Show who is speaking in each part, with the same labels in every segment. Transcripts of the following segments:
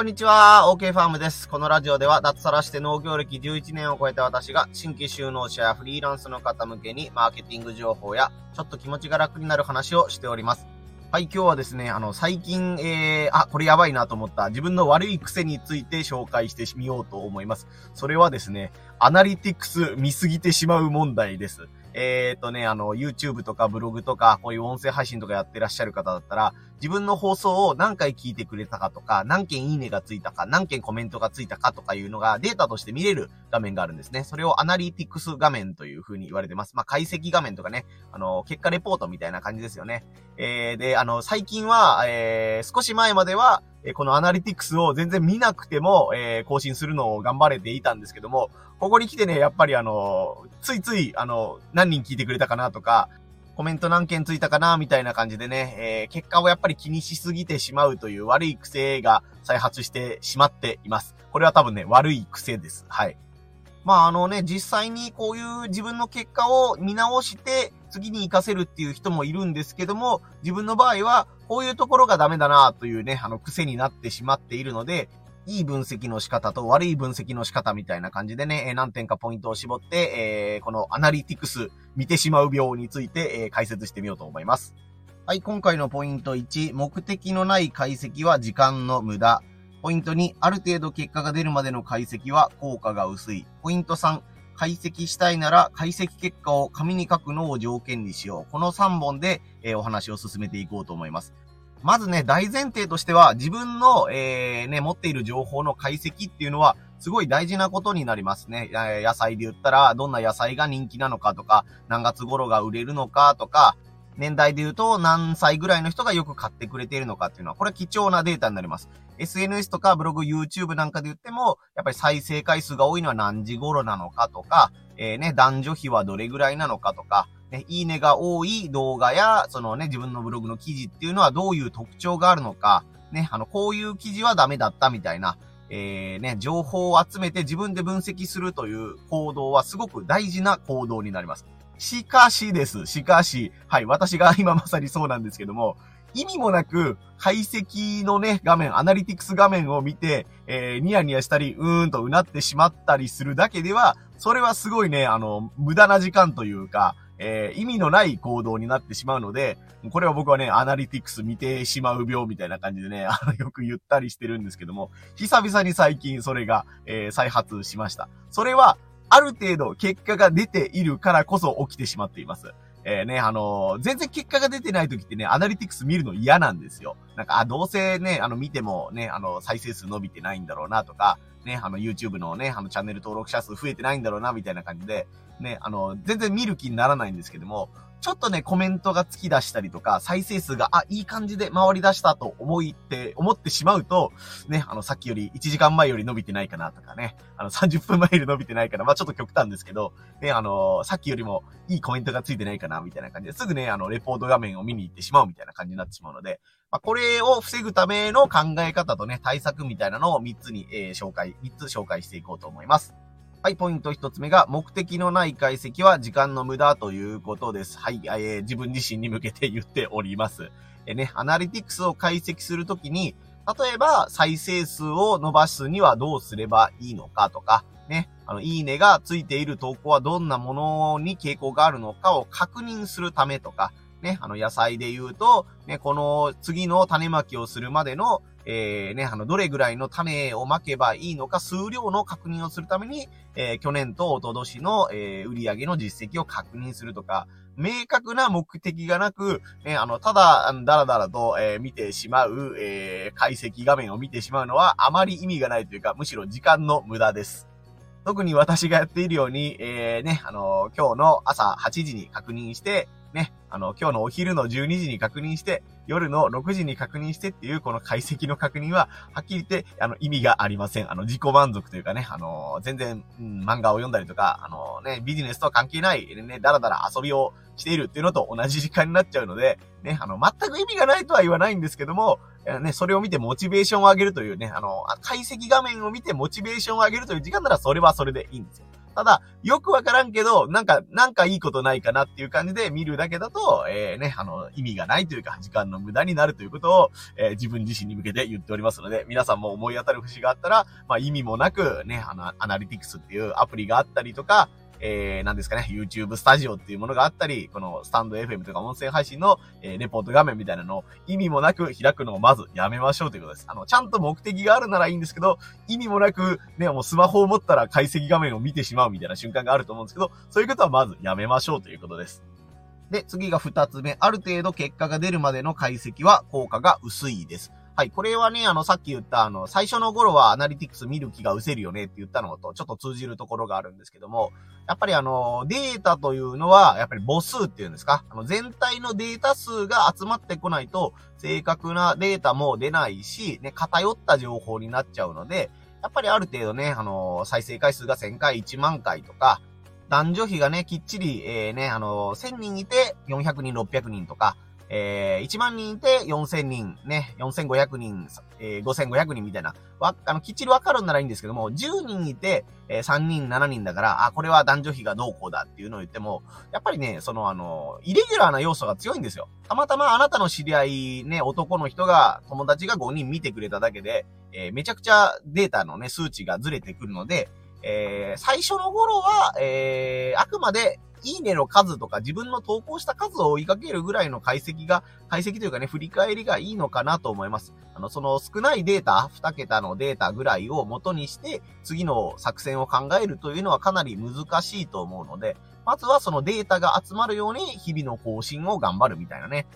Speaker 1: こんにちは、OK ファームです。このラジオでは脱サラして農業歴11年を超えた私が新規就農者やフリーランスの方向けにマーケティング情報やちょっと気持ちが楽になる話をしております。はい、今日はですね、あの、最近、えー、あ、これやばいなと思った自分の悪い癖について紹介してみようと思います。それはですね、アナリティクス見すぎてしまう問題です。えっ、ー、とね、あの、YouTube とかブログとか、こういう音声配信とかやってらっしゃる方だったら、自分の放送を何回聞いてくれたかとか、何件いいねがついたか、何件コメントがついたかとかいうのがデータとして見れる画面があるんですね。それをアナリティクス画面という風に言われてます。まあ、解析画面とかね、あの、結果レポートみたいな感じですよね。えー、で、あの、最近は、えー、少し前までは、えこのアナリティクスを全然見なくても、えー、更新するのを頑張れていたんですけども、ここに来てね、やっぱりあの、ついつい、あの、何人聞いてくれたかなとか、コメント何件ついたかなみたいな感じでね、えー、結果をやっぱり気にしすぎてしまうという悪い癖が再発してしまっています。これは多分ね、悪い癖です。はい。まああのね、実際にこういう自分の結果を見直して、次に活かせるっていう人もいるんですけども、自分の場合は、こういうところがダメだなというね、あの、癖になってしまっているので、いい分析の仕方と悪い分析の仕方みたいな感じでね、え何点かポイントを絞って、え、このアナリティクス、見てしまう病について、え、解説してみようと思います。はい、今回のポイント1、目的のない解析は時間の無駄。ポイント2、ある程度結果が出るまでの解析は効果が薄い。ポイント3、解析したいなら解析結果を紙に書くのを条件にしよう。この3本で、え、お話を進めていこうと思います。まずね、大前提としては、自分の、えー、ね、持っている情報の解析っていうのは、すごい大事なことになりますね。野菜で言ったら、どんな野菜が人気なのかとか、何月頃が売れるのかとか、年代で言うと何歳ぐらいの人がよく買ってくれているのかっていうのは、これは貴重なデータになります。SNS とかブログ、YouTube なんかで言っても、やっぱり再生回数が多いのは何時頃なのかとか、えー、ね、男女比はどれぐらいなのかとか、ね、いいねが多い動画や、そのね、自分のブログの記事っていうのはどういう特徴があるのか、ね、あの、こういう記事はダメだったみたいな、えー、ね、情報を集めて自分で分析するという行動はすごく大事な行動になります。しかしです。しかし、はい、私が今まさにそうなんですけども、意味もなく、解析のね、画面、アナリティクス画面を見て、えー、ニヤニヤしたり、うーんとうなってしまったりするだけでは、それはすごいね、あの、無駄な時間というか、えー、意味のない行動になってしまうので、これは僕はね、アナリティクス見てしまう病みたいな感じでね、あの、よく言ったりしてるんですけども、久々に最近それが、えー、再発しました。それは、ある程度結果が出ているからこそ起きてしまっています。えー、ね、あのー、全然結果が出てない時ってね、アナリティクス見るの嫌なんですよ。なんか、あ、どうせね、あの、見てもね、あの、再生数伸びてないんだろうなとか、ね、あの、YouTube のね、あの、チャンネル登録者数増えてないんだろうな、みたいな感じで、ね、あの、全然見る気にならないんですけども、ちょっとね、コメントが突き出したりとか、再生数が、あ、いい感じで回り出したと思いって、思ってしまうと、ね、あの、さっきより1時間前より伸びてないかなとかね、あの、30分前より伸びてないかな、まあちょっと極端ですけど、ね、あの、さっきよりもいいコメントがついてないかな、みたいな感じですぐね、あの、レポート画面を見に行ってしまうみたいな感じになってしまうので、まあ、これを防ぐための考え方とね、対策みたいなのを3つに、えー、紹介、3つ紹介していこうと思います。はい、ポイント一つ目が、目的のない解析は時間の無駄ということです。はい、えー、自分自身に向けて言っております。えー、ね、アナリティクスを解析するときに、例えば、再生数を伸ばすにはどうすればいいのかとか、ね、あの、いいねがついている投稿はどんなものに傾向があるのかを確認するためとか、ね、あの、野菜で言うと、ね、この次の種まきをするまでの、えー、ね、あの、どれぐらいの種をまけばいいのか、数量の確認をするために、えー、去年と一昨年の、えー、売上の実績を確認するとか、明確な目的がなく、ね、あの、ただ、だらだらと、えー、見てしまう、えー、解析画面を見てしまうのは、あまり意味がないというか、むしろ時間の無駄です。特に私がやっているように、えー、ね、あの、今日の朝8時に確認して、ね、あの、今日のお昼の12時に確認して、夜の6時に確認してっていうこの解析の確認は、はっきり言って、あの、意味がありません。あの、自己満足というかね、あの、全然、うん、漫画を読んだりとか、あのね、ビジネスとは関係ない、ね、だらだら遊びをしているっていうのと同じ時間になっちゃうので、ね、あの、全く意味がないとは言わないんですけども、ね、それを見てモチベーションを上げるというね、あの、解析画面を見てモチベーションを上げるという時間ならそれはそれでいいんですよ。ただ、よくわからんけど、なんか、なんかいいことないかなっていう感じで見るだけだと、えー、ね、あの、意味がないというか、時間の無駄になるということを、えー、自分自身に向けて言っておりますので、皆さんも思い当たる節があったら、まあ、意味もなく、ね、あの、アナリティクスっていうアプリがあったりとか、えー、なんですかね、YouTube スタジオっていうものがあったり、このスタンド FM とか音声配信の、えー、レポート画面みたいなのを意味もなく開くのをまずやめましょうということです。あの、ちゃんと目的があるならいいんですけど、意味もなく、ね、もうスマホを持ったら解析画面を見てしまうみたいな瞬間があると思うんですけど、そういうことはまずやめましょうということです。で、次が二つ目。ある程度結果が出るまでの解析は効果が薄いです。はい。これはね、あの、さっき言った、あの、最初の頃はアナリティクス見る気が失せるよねって言ったのと、ちょっと通じるところがあるんですけども、やっぱりあの、データというのは、やっぱり母数っていうんですか？あの、全体のデータ数が集まってこないと、正確なデータも出ないし、ね、偏った情報になっちゃうので、やっぱりある程度ね、あの、再生回数が1000回、1万回とか、男女比がね、きっちり、えー、ね、あの、1000人いて400人、600人とか、えー、1万人いて4000人、ね、4500人、えー、5500人みたいな、わ、あの、きっちりわかるんならいいんですけども、10人いて、えー、3人、7人だから、あ、これは男女比がどうこうだっていうのを言っても、やっぱりね、そのあの、イレギュラーな要素が強いんですよ。たまたまあなたの知り合い、ね、男の人が、友達が5人見てくれただけで、えー、めちゃくちゃデータのね、数値がずれてくるので、えー、最初の頃は、えー、あくまでいいねの数とか自分の投稿した数を追いかけるぐらいの解析が、解析というかね、振り返りがいいのかなと思います。あの、その少ないデータ、2桁のデータぐらいを元にして、次の作戦を考えるというのはかなり難しいと思うので、まずはそのデータが集まるように日々の更新を頑張るみたいなね。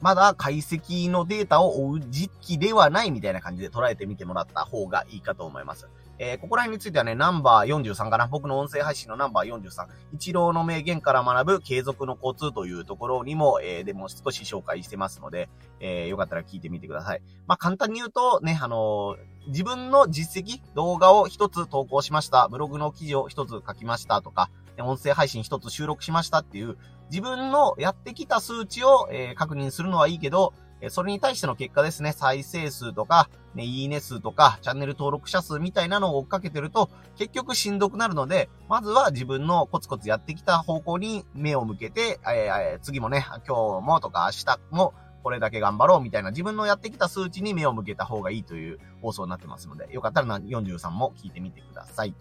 Speaker 1: まだ解析のデータを追う時期ではないみたいな感じで捉えてみてもらった方がいいかと思います。えー、ここら辺についてはね、ナンバー43かな。僕の音声配信のナンバー43。一郎の名言から学ぶ継続の交通というところにも、えー、でも少し紹介してますので、えー、よかったら聞いてみてください。まあ、簡単に言うと、ね、あの自分の実績、動画を一つ投稿しました。ブログの記事を一つ書きましたとか、音声配信一つ収録しましたっていう、自分のやってきた数値を、えー、確認するのはいいけど、それに対しての結果ですね、再生数とか、ね、いいね数とか、チャンネル登録者数みたいなのを追っかけてると、結局しんどくなるので、まずは自分のコツコツやってきた方向に目を向けて、えー、次もね、今日もとか明日も、これだけ頑張ろうみたいな自分のやってきた数値に目を向けた方がいいという放送になってますので、よかったら43も聞いてみてください。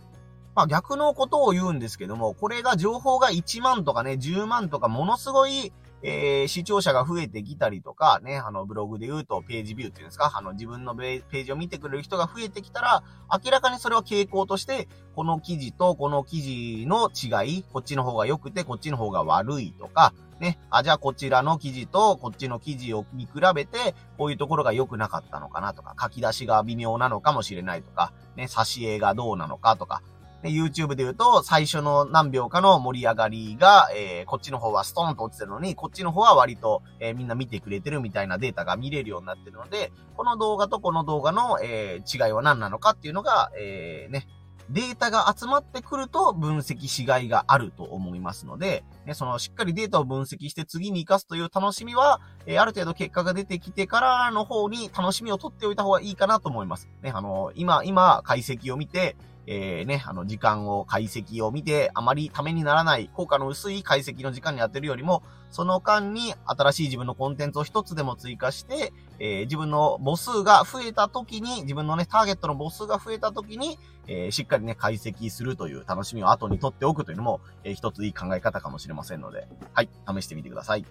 Speaker 1: まあ逆のことを言うんですけども、これが情報が1万とかね、10万とかものすごいえー、視聴者が増えてきたりとか、ね、あの、ブログで言うとページビューっていうんですか、あの、自分のページを見てくれる人が増えてきたら、明らかにそれは傾向として、この記事とこの記事の違い、こっちの方が良くて、こっちの方が悪いとか、ね、あ、じゃあこちらの記事とこっちの記事を見比べて、こういうところが良くなかったのかなとか、書き出しが微妙なのかもしれないとか、ね、挿絵がどうなのかとか、で、YouTube で言うと、最初の何秒かの盛り上がりが、えー、こっちの方はストーンと落ちてるのに、こっちの方は割と、えー、みんな見てくれてるみたいなデータが見れるようになってるので、この動画とこの動画の、えー、違いは何なのかっていうのが、えー、ね、データが集まってくると分析しがいがあると思いますので、ね、そのしっかりデータを分析して次に活かすという楽しみは、えー、ある程度結果が出てきてからの方に楽しみを取っておいた方がいいかなと思います。ね、あの、今、今、解析を見て、えー、ね、あの、時間を解析を見て、あまりためにならない、効果の薄い解析の時間に当てるよりも、その間に新しい自分のコンテンツを一つでも追加して、えー、自分の母数が増えた時に、自分のね、ターゲットの母数が増えた時に、えー、しっかりね、解析するという楽しみを後に取っておくというのも、えー、一ついい考え方かもしれませんので、はい、試してみてください。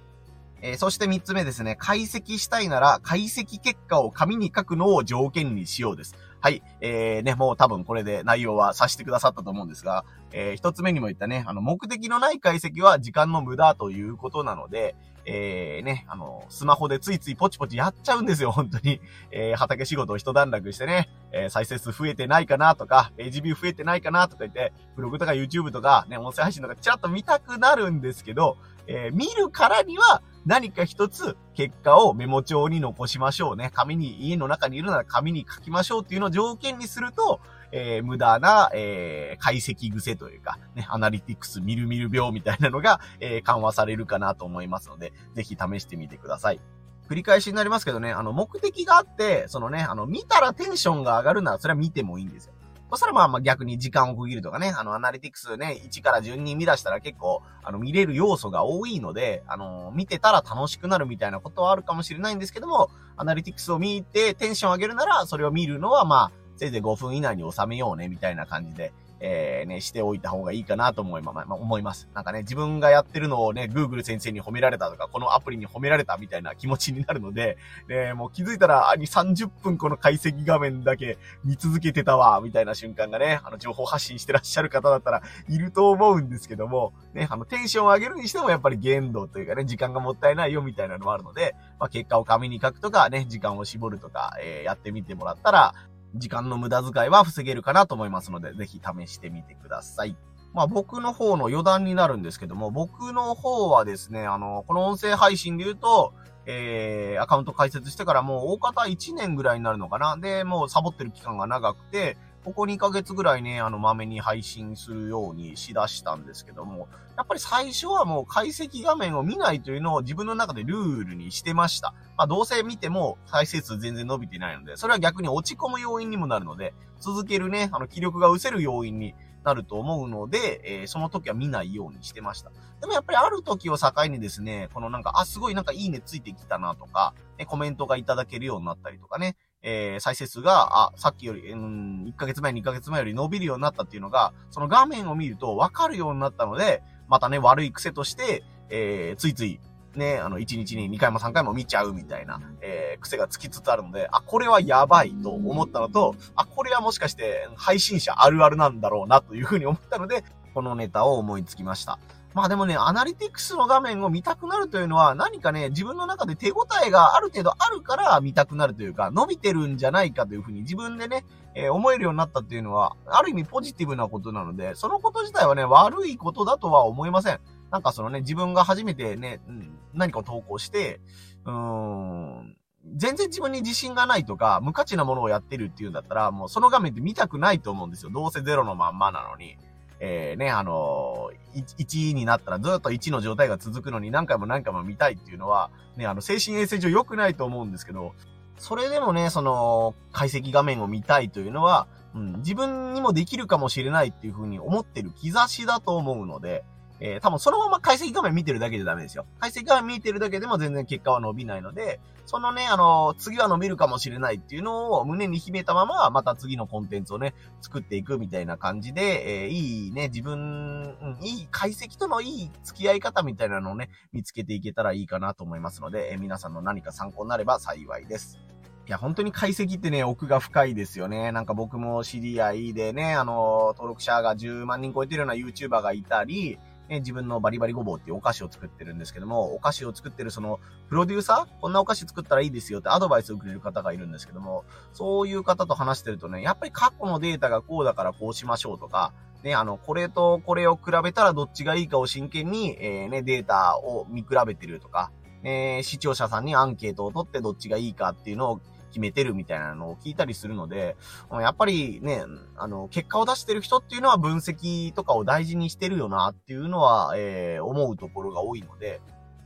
Speaker 1: えー、そして三つ目ですね、解析したいなら、解析結果を紙に書くのを条件にしようです。はい。えー、ね、もう多分これで内容はさしてくださったと思うんですが、えー、一つ目にも言ったね、あの、目的のない解析は時間の無駄ということなので、えー、ね、あの、スマホでついついポチポチやっちゃうんですよ、本当に。えー、畑仕事を一段落してね、えー、再生数増えてないかなとか、ページビュー増えてないかなとか言って、ブログとか YouTube とか、ね、音声配信とかちらっと見たくなるんですけど、えー、見るからには、何か一つ結果をメモ帳に残しましょうね。紙に、家の中にいるなら紙に書きましょうっていうのを条件にすると、えー、無駄な、えー、解析癖というか、ね、アナリティクス見る見る病みたいなのが、えー、緩和されるかなと思いますので、ぜひ試してみてください。繰り返しになりますけどね、あの、目的があって、そのね、あの、見たらテンションが上がるなら、それは見てもいいんですよ。そしたらまあまあ逆に時間を区切るとかね、あの、アナリティクスね、1から順に見出したら結構、あの、見れる要素が多いので、あの、見てたら楽しくなるみたいなことはあるかもしれないんですけども、アナリティクスを見てテンション上げるなら、それを見るのはまあ、せいぜい5分以内に収めようね、みたいな感じで、えー、ね、しておいた方がいいかなと思いま、まあ、思います。なんかね、自分がやってるのをね、Google 先生に褒められたとか、このアプリに褒められたみたいな気持ちになるので、ね、もう気づいたら、に30分この解析画面だけ見続けてたわ、みたいな瞬間がね、あの、情報発信してらっしゃる方だったらいると思うんですけども、ね、あの、テンションを上げるにしてもやっぱり限度というかね、時間がもったいないよみたいなのもあるので、まあ、結果を紙に書くとかね、時間を絞るとか、えー、やってみてもらったら、時間の無駄遣いは防げるかなと思いますので、ぜひ試してみてください。まあ僕の方の余談になるんですけども、僕の方はですね、あの、この音声配信で言うと、えー、アカウント開設してからもう大方1年ぐらいになるのかな。で、もうサボってる期間が長くて、ここ2ヶ月ぐらいね、あの、まめに配信するようにしだしたんですけども、やっぱり最初はもう解析画面を見ないというのを自分の中でルールにしてました。まあ、どうせ見ても再生数全然伸びてないので、それは逆に落ち込む要因にもなるので、続けるね、あの、気力が失せる要因になると思うので、えー、その時は見ないようにしてました。でもやっぱりある時を境にですね、このなんか、あ、すごいなんかいいねついてきたなとか、ね、コメントがいただけるようになったりとかね、えー、再生数が、あ、さっきより、うん、1ヶ月前、2ヶ月前より伸びるようになったっていうのが、その画面を見ると分かるようになったので、またね、悪い癖として、えー、ついつい、ね、あの、1日に2回も3回も見ちゃうみたいな、えー、癖がつきつつあるので、あ、これはやばいと思ったのと、あ、これはもしかして配信者あるあるなんだろうなというふうに思ったので、このネタを思いつきました。まあでもね、アナリティクスの画面を見たくなるというのは、何かね、自分の中で手応えがある程度あるから見たくなるというか、伸びてるんじゃないかというふうに自分でね、えー、思えるようになったっていうのは、ある意味ポジティブなことなので、そのこと自体はね、悪いことだとは思いません。なんかそのね、自分が初めてね、うん、何かを投稿して、うーん、全然自分に自信がないとか、無価値なものをやってるっていうんだったら、もうその画面って見たくないと思うんですよ。どうせゼロのまんまなのに。えー、ね、あのー、1になったらずっと1の状態が続くのに何回も何回も見たいっていうのは、ね、あの、精神衛生上良くないと思うんですけど、それでもね、その、解析画面を見たいというのは、うん、自分にもできるかもしれないっていうふうに思ってる兆しだと思うので、えー、多分そのまま解析画面見てるだけでダメですよ。解析画面見てるだけでも全然結果は伸びないので、そのね、あの、次は伸びるかもしれないっていうのを胸に秘めたまま、また次のコンテンツをね、作っていくみたいな感じで、えー、いいね、自分、うん、いい解析とのいい付き合い方みたいなのをね、見つけていけたらいいかなと思いますので、えー、皆さんの何か参考になれば幸いです。いや、本当に解析ってね、奥が深いですよね。なんか僕も知り合いでね、あの、登録者が10万人超えてるような YouTuber がいたり、ね、自分のバリバリごぼうっていうお菓子を作ってるんですけども、お菓子を作ってるその、プロデューサー？こんなお菓子作ったらいいですよってアドバイスをくれる方がいるんですけども、そういう方と話してるとね、やっぱり過去のデータがこうだからこうしましょうとか、ね、あの、これとこれを比べたらどっちがいいかを真剣に、えー、ね、データを見比べてるとか、えー、視聴者さんにアンケートを取ってどっちがいいかっていうのを決めてるみたいなのを聞いたりするので、やっぱりね、あの、結果を出してる人っていうのは分析とかを大事にしてるよなっていうのは、えー、思うところが多いので、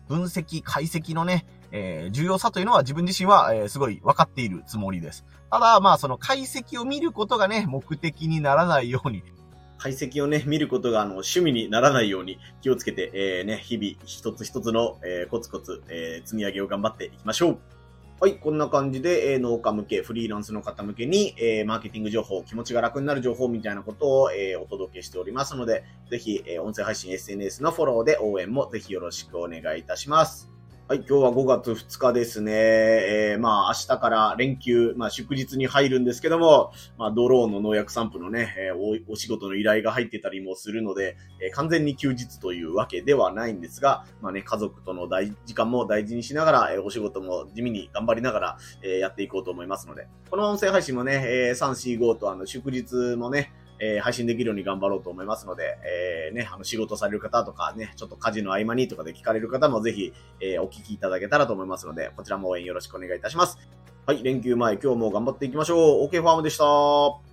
Speaker 1: 分析、解析のね、えー、重要さというのは自分自身は、えー、すごい分かっているつもりです。ただ、まあ、その解析を見ることがね、目的にならないように、解析をね、見ることが、あの、趣味にならないように気をつけて、えー、ね、日々一つ一つの、えー、コツコツ、えー、積み上げを頑張っていきましょう。はい、こんな感じで、えー、農家向け、フリーランスの方向けに、えー、マーケティング情報、気持ちが楽になる情報みたいなことを、えー、お届けしておりますので、ぜひ、え、音声配信 SNS のフォローで応援もぜひよろしくお願いいたします。はい、今日は5月2日ですね。えー、まあ明日から連休、まあ祝日に入るんですけども、まあドローンの農薬散布のね、えー、お仕事の依頼が入ってたりもするので、えー、完全に休日というわけではないんですが、まあね、家族との大時間も大事にしながら、えー、お仕事も地味に頑張りながら、えー、やっていこうと思いますので、この音声配信もね、えー、3、4、5とあの祝日もね、えー、配信できるように頑張ろうと思いますので、えー、ね、あの、仕事される方とかね、ちょっと家事の合間にとかで聞かれる方もぜひ、えー、お聞きいただけたらと思いますので、こちらも応援よろしくお願いいたします。はい、連休前、今日も頑張っていきましょう。OK ファームでした。